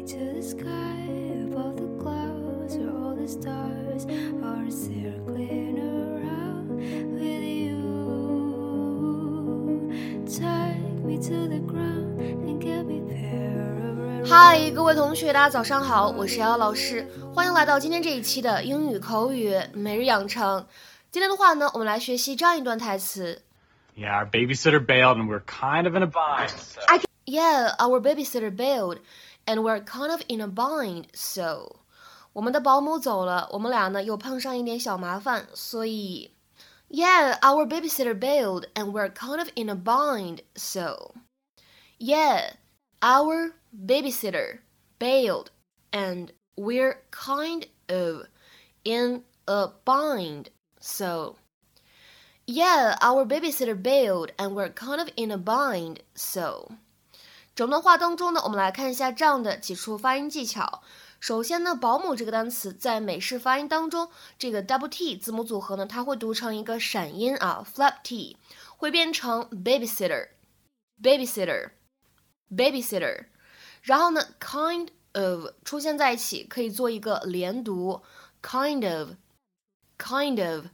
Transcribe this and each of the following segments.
me to the sky above the clouds where all the stars are circling around with you. Take me to the ground and get me pair of red 嗨，各位同学，大家早上好，我是瑶瑶老师，欢迎来到今天这一期的英语口语每日养成。今天的话呢，我们来学习这样一段台词。 Yeah, our babysitter bailed and we're kind of in a bind. So. Yeah, our babysitter bailed, and we're kind of in a bind. So，我们的保姆走了，我们俩呢又碰上一点小麻烦，所以，Yeah, our babysitter bailed, and we're kind of in a bind. So, yeah, our babysitter bailed, and we're kind of in a bind. So. Yeah, our babysitter bailed, and we're kind of in a bind. So， 整段话当中呢，我们来看一下这样的几处发音技巧。首先呢，保姆这个单词在美式发音当中，这个 double T 字母组合呢，它会读成一个闪音啊，flap T，会变成 babysitter，babysitter，babysitter。然后呢，kind of 出现在一起，可以做一个连读，kind of，kind of。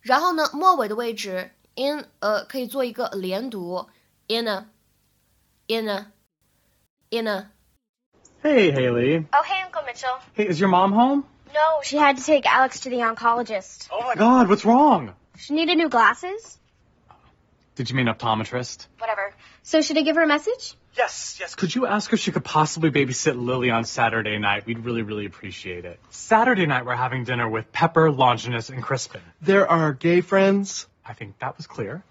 然后呢，末尾的位置 in a 可以做一个连读，in a in a in a。Hey, Haley. Oh, hey, Uncle Mitchell. Hey, is your mom home? No, she had to take Alex to the oncologist. Oh my god, what's wrong? She needed new glasses? Did you mean optometrist? Whatever. So, should I give her a message? Yes, yes. Could you ask her if she could possibly babysit Lily on Saturday night? We'd really, really appreciate it. Saturday night, we're having dinner with Pepper, Longinus, and Crispin. There are our gay friends. I think that was clear.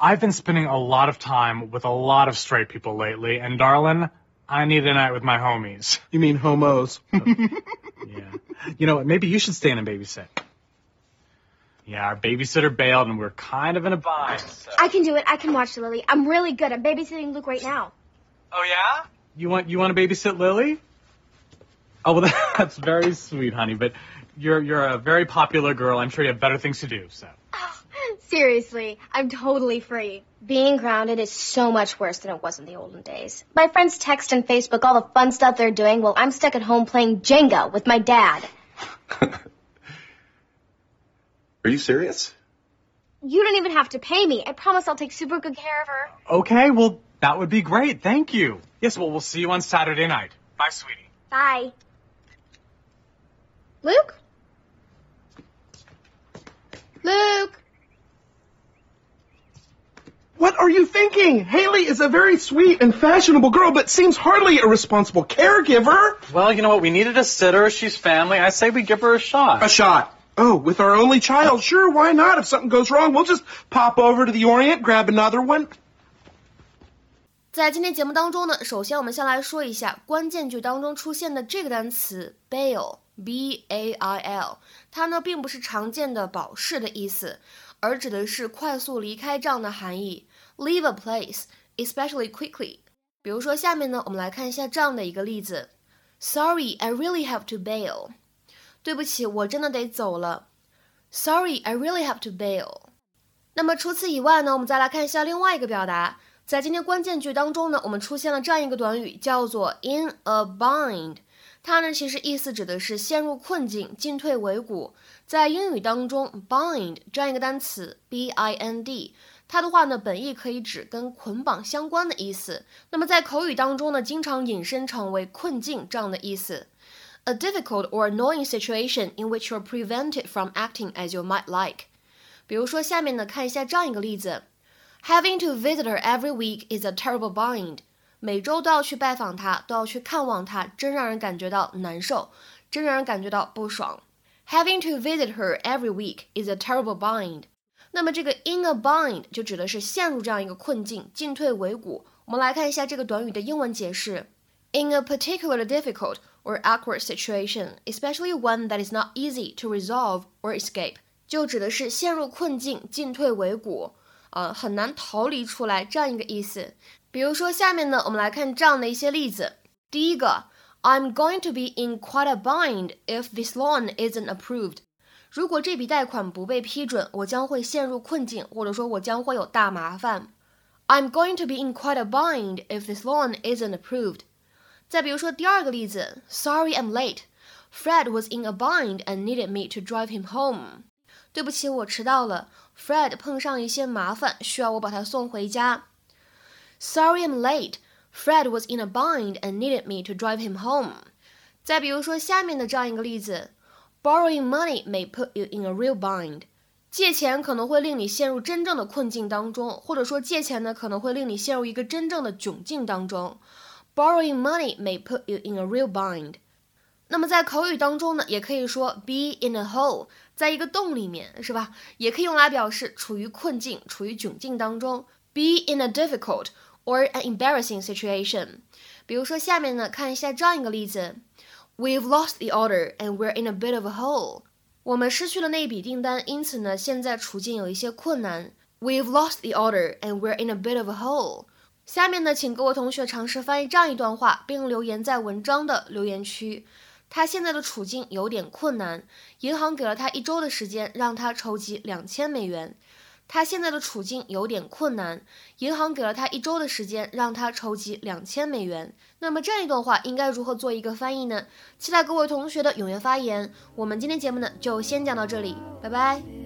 I've been spending a lot of time with a lot of straight people lately, and darling, I need a night with my homies. You mean homos? Yeah. You know what? Maybe you should stay in and babysit. Yeah, our babysitter bailed, and we're kind of in a bind. So. I can do it. I can watch Lily. I'm really good. I'm babysitting Luke right now. Oh yeah? You want you want to babysit Lily? Oh well, that's very sweet, honey. But you're you're a very popular girl. I'm sure you have better things to do. So. Seriously, I'm totally free. Being grounded is so much worse than it was in the olden days. My friends text and Facebook all the fun stuff they're doing while I'm stuck at home playing Jenga with my dad. Are you serious? You don't even have to pay me. I promise I'll take super good care of her. Okay, well that would be great. Thank you. Yes, well we'll see you on Saturday night. Bye, sweetie. Bye. Luke? Luke? What are you thinking? Haley is a very sweet and fashionable girl, but seems hardly a responsible caregiver. Well, you know what? We needed a sitter. She's family. I say we give her a shot. A shot. Oh, with our only child, sure, why not? If something goes wrong, we'll just pop over to the Orient, grab another one. 在今天节目当中呢，首先我们先来说一下关键句当中出现的这个单词 bail，b a i l，它呢并不是常见的保释的意思，而指的是快速离开这样的含义 ，leave a place especially quickly。比如说下面呢，我们来看一下这样的一个例子：Sorry, I really have to bail。对不起，我真的得走了。Sorry, I really have to bail。那么除此以外呢，我们再来看一下另外一个表达。在今天关键句当中呢，我们出现了这样一个短语，叫做 in a bind。它呢，其实意思指的是陷入困境、进退维谷。在英语当中，bind 这样一个单词，b i n d，它的话呢，本意可以指跟捆绑相关的意思。那么在口语当中呢，经常引申成为困境这样的意思。A difficult or annoying situation in which you're prevented from acting as you might like。比如说下面呢，看一下这样一个例子。Having to visit her every week is a terrible bind。每周都要去拜访她，都要去看望她，真让人感觉到难受，真让人感觉到不爽。Having to visit her every week is a terrible bind。 那么这个 in a bind 就指的是陷入这样一个困境，进退维谷。我们来看一下这个短语的英文解释：In a particularly difficult or awkward situation, especially one that is not easy to resolve or escape，就指的是陷入困境，进退维谷。呃，很难逃离出来这样一个意思。比如说，下面呢，我们来看这样的一些例子。第一个，I'm going to be in quite a bind if this loan isn't approved。 如果这笔贷款不被批准，我将会陷入困境，或者说我将会有大麻烦。I'm going to be in quite a bind if this loan isn't approved。再比如说第二个例子，Sorry I'm late. Fred was in a bind and needed me to drive him home. 对不起，我迟到了。Fred 碰上一些麻烦，需要我把他送回家。Sorry I'm late. Fred was in a bind and needed me to drive him home. 再比如说下面的这样一个例子，Borrowing money may put you in a real bind. 借钱可能会令你陷入真正的困境当中，或者说借钱呢可能会令你陷入一个真正的窘境当中。Borrowing money may put you in a real bind. 那么在口语当中呢，也可以说 be in a hole，在一个洞里面，是吧？也可以用来表示处于困境、处于窘境当中。Be in a difficult or an embarrassing situation。比如说下面呢，看一下这样一个例子：We've lost the order and we're in a bit of a hole。我们失去了那笔订单，因此呢，现在处境有一些困难。We've lost the order and we're in a bit of a hole。下面呢，请各位同学尝试翻译这样一段话，并留言在文章的留言区。他现在的处境有点困难，银行给了他一周的时间，让他筹集两千美元。他现在的处境有点困难，银行给了他一周的时间，让他筹集两千美元。那么这样一段话应该如何做一个翻译呢？期待各位同学的踊跃发言。我们今天节目呢就先讲到这里，拜拜。